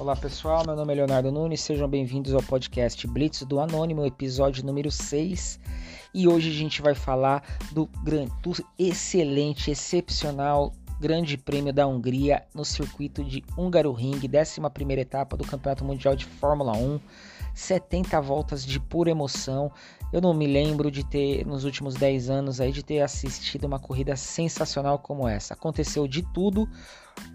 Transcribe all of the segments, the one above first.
Olá pessoal, meu nome é Leonardo Nunes, sejam bem-vindos ao podcast Blitz do Anônimo, episódio número 6. E hoje a gente vai falar do, grande, do excelente, excepcional Grande Prêmio da Hungria no circuito de Hungaroring, 11 etapa do Campeonato Mundial de Fórmula 1. 70 voltas de pura emoção. Eu não me lembro de ter, nos últimos 10 anos, aí, de ter assistido uma corrida sensacional como essa. Aconteceu de tudo.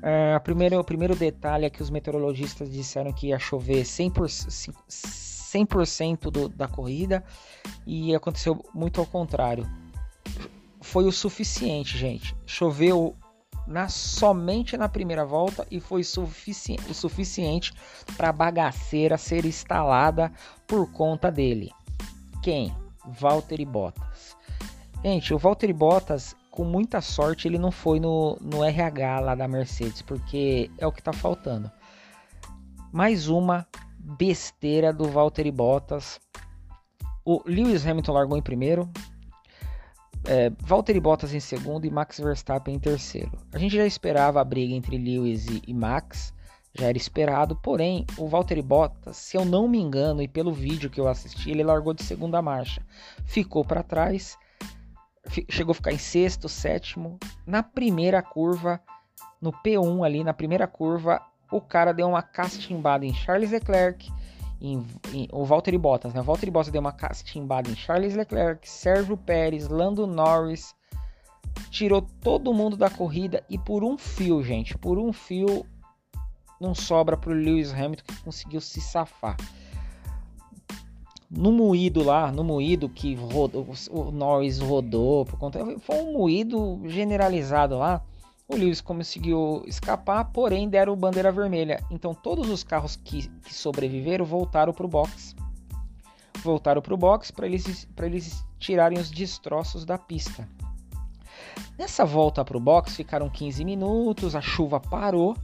É, primeiro, o primeiro detalhe é que os meteorologistas disseram que ia chover 100%, 100% do, da corrida e aconteceu muito ao contrário. Foi o suficiente, gente. Choveu na, somente na primeira volta e foi sufici o suficiente para a bagaceira ser instalada por conta dele. Quem? Valtteri Bottas. Gente, o Valtteri Bottas, com muita sorte, ele não foi no, no RH lá da Mercedes, porque é o que está faltando. Mais uma besteira do Valtteri Bottas. O Lewis Hamilton largou em primeiro, é, Valtteri Bottas em segundo e Max Verstappen em terceiro. A gente já esperava a briga entre Lewis e, Max, já era esperado, porém o Valtteri Bottas, se eu não me engano e pelo vídeo que eu assisti, ele largou de segunda marcha, ficou para trás, chegou a ficar em sexto, sétimo. Na primeira curva, no P1 ali, na primeira curva, o cara deu uma castimbada em Charles Leclerc em, em, o Valtteri Bottas, né? O Valtteri Bottas deu uma castimbada em Charles Leclerc, Sérgio Pérez, Lando Norris, tirou todo mundo da corrida e por um fio, gente, por um fio não sobra para o Lewis Hamilton que conseguiu se safar. No moído lá, no moído que rodou, o Norris rodou por conta, foi um moído generalizado lá o Lewis conseguiu escapar, porém deram bandeira vermelha. Então todos os carros que, que sobreviveram voltaram para o box. Voltaram para o box para eles, eles tirarem os destroços da pista. Nessa volta para o box ficaram 15 minutos, a chuva parou.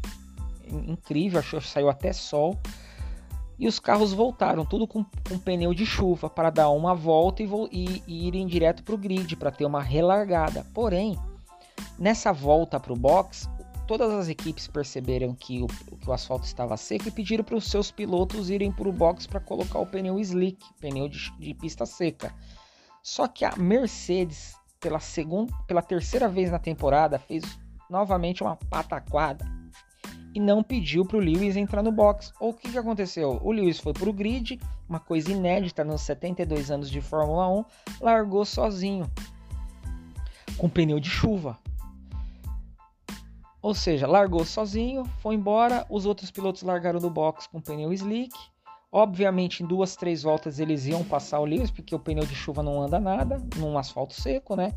Incrível, a chuva saiu até sol. E os carros voltaram, tudo com, com pneu de chuva, para dar uma volta e, e, e irem direto para o grid, para ter uma relargada. Porém, Nessa volta para o box, todas as equipes perceberam que o, que o asfalto estava seco e pediram para os seus pilotos irem para o box para colocar o pneu slick, pneu de, de, pista seca. Só que a Mercedes, pela, segunda, pela terceira vez na temporada, fez novamente uma pataquada e não pediu para o Lewis entrar no box. Ou o que, que aconteceu? O Lewis foi para o grid, uma coisa inédita nos 72 anos de Fórmula 1, largou sozinho, com pneu de chuva. Ou seja, largou sozinho, foi embora, os outros pilotos largaram do box com pneu slick. Obviamente, em duas, três voltas eles iam passar o Lewis, porque o pneu de chuva não anda nada, num asfalto seco, né?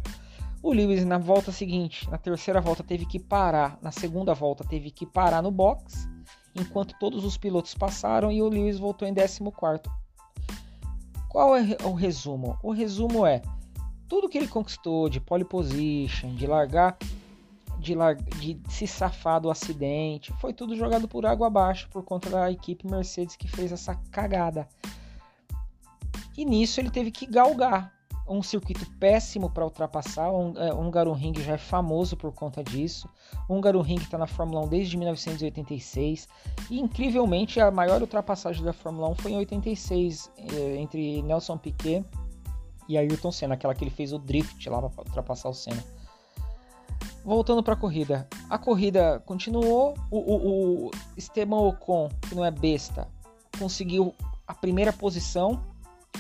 O Lewis na volta seguinte, na terceira volta teve que parar, na segunda volta teve que parar no box, enquanto todos os pilotos passaram e o Lewis voltou em 14. Qual é o resumo? O resumo é tudo que ele conquistou de pole position, de largar de, de se safar do acidente. Foi tudo jogado por água abaixo por conta da equipe Mercedes que fez essa cagada. E nisso ele teve que galgar um circuito péssimo para ultrapassar. Um, é, um Ring já é famoso por conta disso. Um Ring está na Fórmula 1 desde 1986 e incrivelmente a maior ultrapassagem da Fórmula 1 foi em 86 é, entre Nelson Piquet e Ayrton Senna, aquela que ele fez o drift lá para ultrapassar o Senna voltando para a corrida. A corrida continuou. O, o, o Esteban Ocon, que não é besta, conseguiu a primeira posição.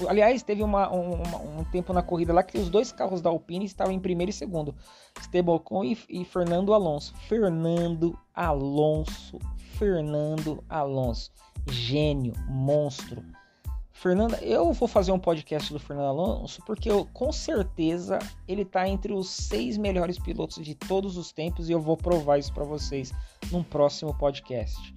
Aliás, teve uma, um, um, tempo na corrida lá que os dois carros da Alpine estavam em primeiro e segundo. Esteban Ocon e, e Fernando Alonso. Fernando Alonso. Fernando Alonso. Gênio, monstro. Fernanda, eu vou fazer um podcast do Fernando Alonso porque eu, com certeza ele está entre os seis melhores pilotos de todos os tempos e eu vou provar isso para vocês num próximo podcast.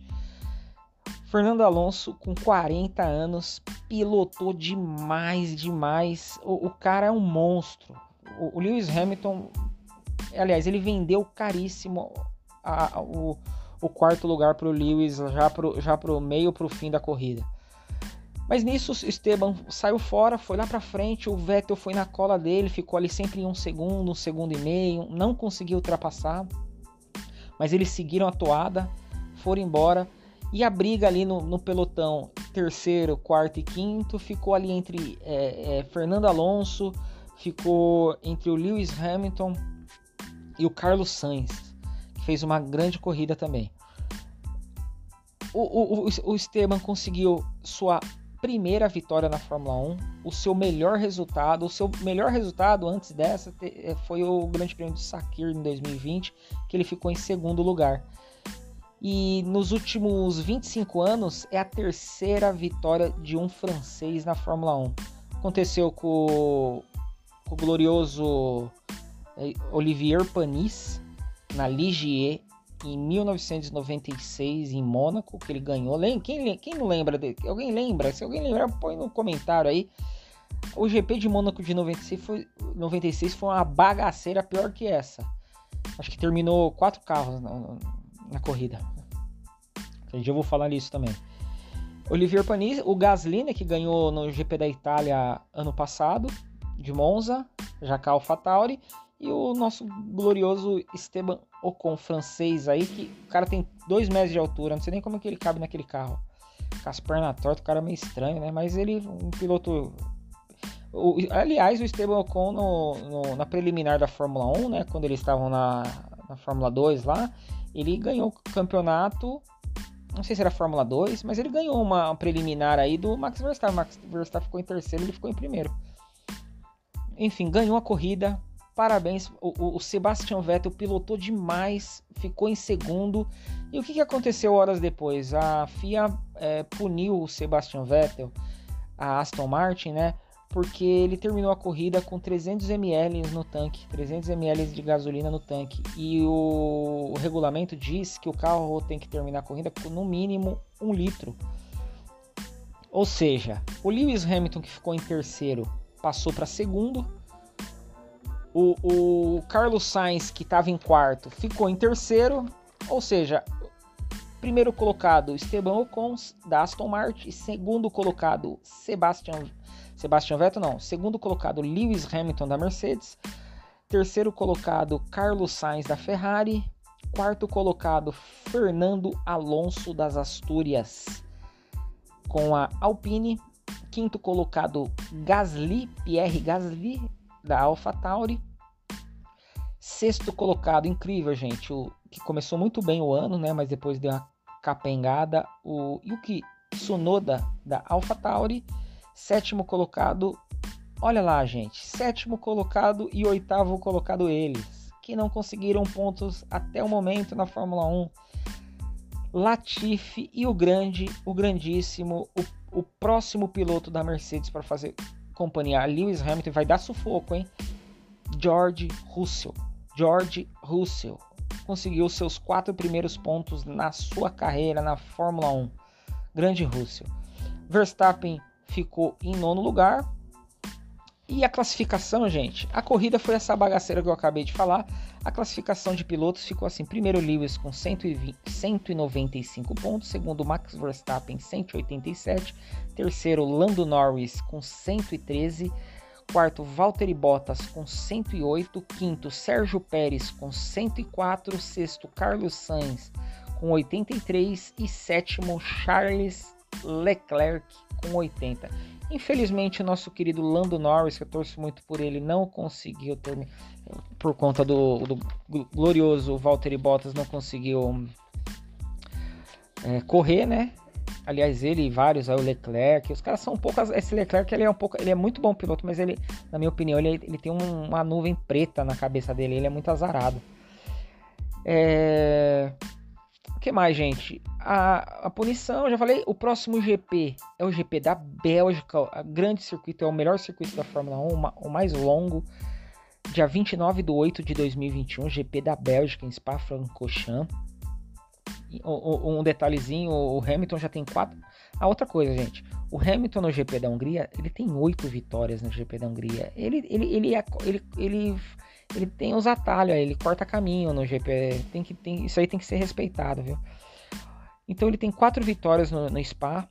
Fernando Alonso, com 40 anos, pilotou demais, demais. O, o cara é um monstro. O, o, Lewis Hamilton, aliás, ele vendeu caríssimo a, a, o, o, quarto lugar para o Lewis já para o meio para o fim da corrida. Mas nisso Esteban saiu fora, foi lá para frente, o Vettel foi na cola dele, ficou ali sempre em um segundo, um segundo e meio, não conseguiu ultrapassar. Mas eles seguiram a toada, foram embora E a briga ali no, no pelotão, terceiro, quarto e quinto, ficou ali entre é, é, Fernando Alonso, ficou entre o Lewis Hamilton e o Carlos Sainz, que fez uma grande corrida também. O, o, o, Esteban conseguiu sua primeira vitória na Fórmula 1, o seu melhor resultado, o seu melhor resultado antes dessa é, foi o Grande Prêmio de Sakir em 2020, que ele ficou em segundo lugar. E nos últimos 25 anos é a terceira vitória de um francês na Fórmula 1. Aconteceu com, com o glorioso é, Olivier Panis na Ligier em 1996 em Mônaco, que ele ganhou. Quem, quem não lembra? De, alguém lembra? Se alguém lembrar, põe no comentário aí. O GP de Mônaco de 96 foi, 96 foi uma bagaceira pior que essa. Acho que terminou quatro carros na, na corrida. Já vou falar nisso também. Olivier Panis, o Gasly, né, que ganhou no GP da Itália ano passado, de Monza, Jacal AlphaTauri, e o nosso glorioso Esteban Ocon, francês aí, que o cara tem dois metros de altura, não sei nem como que ele cabe naquele carro. Com as pernas tortas, o cara é meio estranho, né? Mas ele, um piloto. O, aliás, o Esteban Ocon no, no, na preliminar da Fórmula 1, né? Quando eles estavam na, na Fórmula 2 lá, ele ganhou o campeonato. Não sei se era Fórmula 2, mas ele ganhou uma preliminar aí do Max Verstappen. Max Verstappen ficou em terceiro, ele ficou em primeiro. Enfim, ganhou a corrida, Parabéns, o, o Sebastian Vettel pilotou demais, ficou em segundo. E o que, que aconteceu horas depois? A FIA é, puniu o Sebastian Vettel, a Aston Martin, né? Porque ele terminou a corrida com 300 ml no tanque, 300 ml de gasolina no tanque. E o, o regulamento diz que o carro tem que terminar a corrida com no mínimo um litro. Ou seja, o Lewis Hamilton, que ficou em terceiro, passou para segundo o, o Carlos Sainz, que estava em quarto, ficou em terceiro. Ou seja, primeiro colocado Esteban Ocon da Aston Martin, segundo colocado Sebastian Sebastian Vettel não, segundo colocado Lewis Hamilton da Mercedes, terceiro colocado Carlos Sainz da Ferrari, quarto colocado Fernando Alonso das Astúrias com a Alpine, quinto colocado Gasly, Pierre Gasly da AlphaTauri, Sexto colocado, incrível, gente. O que começou muito bem o ano, né? Mas depois deu uma capengada. O Yuki Tsunoda da AlphaTauri. Sétimo colocado. Olha lá, gente. Sétimo colocado e oitavo colocado eles. Que não conseguiram pontos até o momento na Fórmula 1. Latifi e o grande, o grandíssimo, o, o próximo piloto da Mercedes para fazer companhia Lewis Hamilton vai dar sufoco, hein? George Russell. George Russell conseguiu seus quatro primeiros pontos na sua carreira na Fórmula 1. Grande Russell. Verstappen ficou em nono lugar. E a classificação, gente? A corrida foi essa bagaceira que eu acabei de falar. A classificação de pilotos ficou assim: primeiro Lewis com 120, 195 pontos, segundo Max Verstappen 187, terceiro Lando Norris com 113 quarto Valtteri Bottas com 108, quinto Sérgio Pérez com 104, sexto Carlos Sainz com 83 e sétimo Charles Leclerc com 80. Infelizmente, nosso querido Lando Norris, que eu torço muito por ele, não conseguiu terminar por conta do, do glorioso Valtteri Bottas, não conseguiu é, correr, né? Aliás, ele e vários, aí o Leclerc, os caras são um pouco. Esse Leclerc ele é um pouco. Ele é muito bom piloto, mas ele, na minha opinião, ele, ele tem um, uma nuvem preta na cabeça dele. Ele é muito azarado. É... O que mais, gente? A, a punição, eu já falei, o próximo GP é o GP da Bélgica, o grande circuito, é o melhor circuito da Fórmula 1, uma, o mais longo. Dia 29 de 8 de 2021, GP da Bélgica em Spa-Francorchamps um detalhezinho, o Hamilton já tem quatro. A outra coisa, gente, o Hamilton no GP da Hungria, ele tem oito vitórias no GP da Hungria. Ele, ele, ele, é, ele, ele, ele tem os atalhos, ele corta caminho no GP. Tem que, tem, isso aí tem que ser respeitado, viu? Então ele tem quatro vitórias no, no Spa.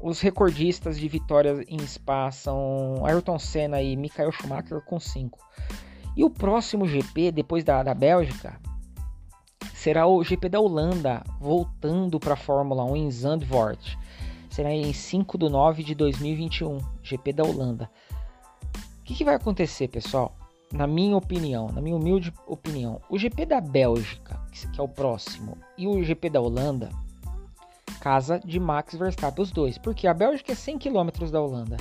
Os recordistas de vitórias em Spa são Ayrton Senna e Michael Schumacher com cinco. E o próximo GP, depois da, da Bélgica, será o GP da Holanda, voltando para a Fórmula 1 em Zandvoort. Será em 5 de 9 de 2021, GP da Holanda. O que, que vai acontecer, pessoal? Na minha opinião, na minha humilde opinião, o GP da Bélgica, que é o próximo, e o GP da Holanda, casa de Max Verstappen, os dois, porque a Bélgica é 100 km da Holanda.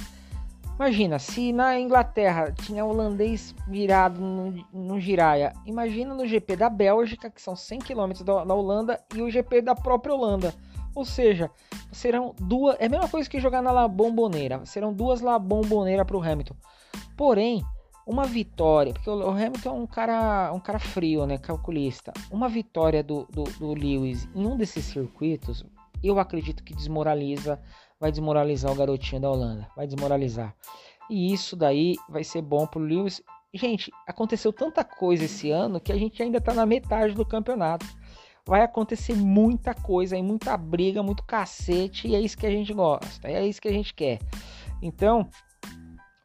Imagina, se na Inglaterra tinha holandês virado no, no Giraia, imagina no GP da Bélgica, que são 100 km da, da Holanda, e o GP da própria Holanda. Ou seja, serão duas. É a mesma coisa que jogar na La Bombonera. Serão duas La Bombonera para o Hamilton. Porém, uma vitória, porque o Hamilton é um cara, um cara frio, né? Calculista. Uma vitória do, do, do Lewis em um desses circuitos, eu acredito que desmoraliza vai desmoralizar o garotinho da Holanda, vai desmoralizar. E isso daí vai ser bom pro Lewis. Gente, aconteceu tanta coisa esse ano que a gente ainda tá na metade do campeonato. Vai acontecer muita coisa aí, muita briga, muito cacete, e é isso que a gente gosta, é isso que a gente quer. Então,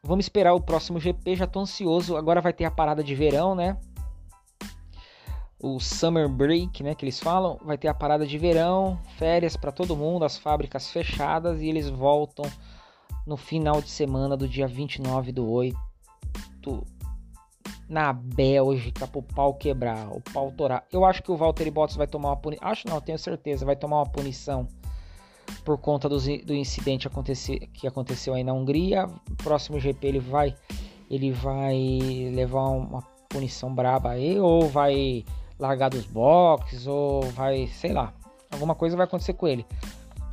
vamos esperar o próximo GP, já tô ansioso. Agora vai ter a parada de verão, né? O summer break, né, que eles falam, vai ter a parada de verão, férias para todo mundo, as fábricas fechadas e eles voltam no final de semana do dia 29 do 8 na Bélgica pro pau quebrar, o pau torar. Eu acho que o Valtteri Bottas vai tomar uma punição, acho não, tenho certeza, vai tomar uma punição por conta do, do incidente acontecer, que aconteceu aí na Hungria. Próximo GP ele vai ele vai levar uma punição braba aí ou vai largar dos boxes ou vai, sei lá, alguma coisa vai acontecer com ele.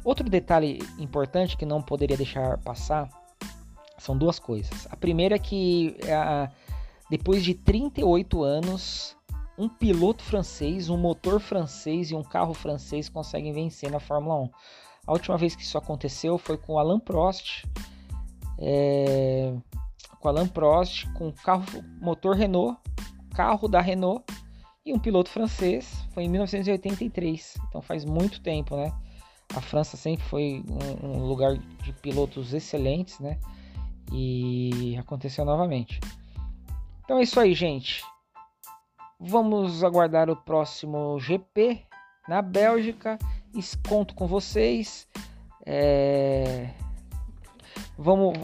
Outro detalhe importante que não poderia deixar passar são duas coisas. A primeira é que a, depois de 38 anos, um piloto francês, um motor francês e um carro francês conseguem vencer na Fórmula 1. A última vez que isso aconteceu foi com Alain Prost, é, com Alain Prost, com carro motor Renault, carro da Renault e um piloto francês foi em 1983, então faz muito tempo, né? A França sempre foi um, um lugar de pilotos excelentes, né? E aconteceu novamente. Então é isso aí, gente. Vamos aguardar o próximo GP na Bélgica. Conto com vocês. É... Vamos,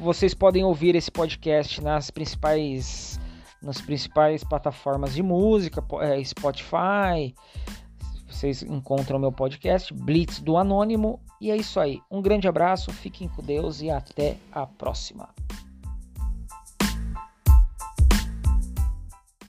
vocês podem ouvir esse podcast nas principais nas principais plataformas de música, é, Spotify. Vocês encontram meu podcast Blitz do Anônimo. E é isso aí. Um grande abraço, fiquem com Deus e até a próxima.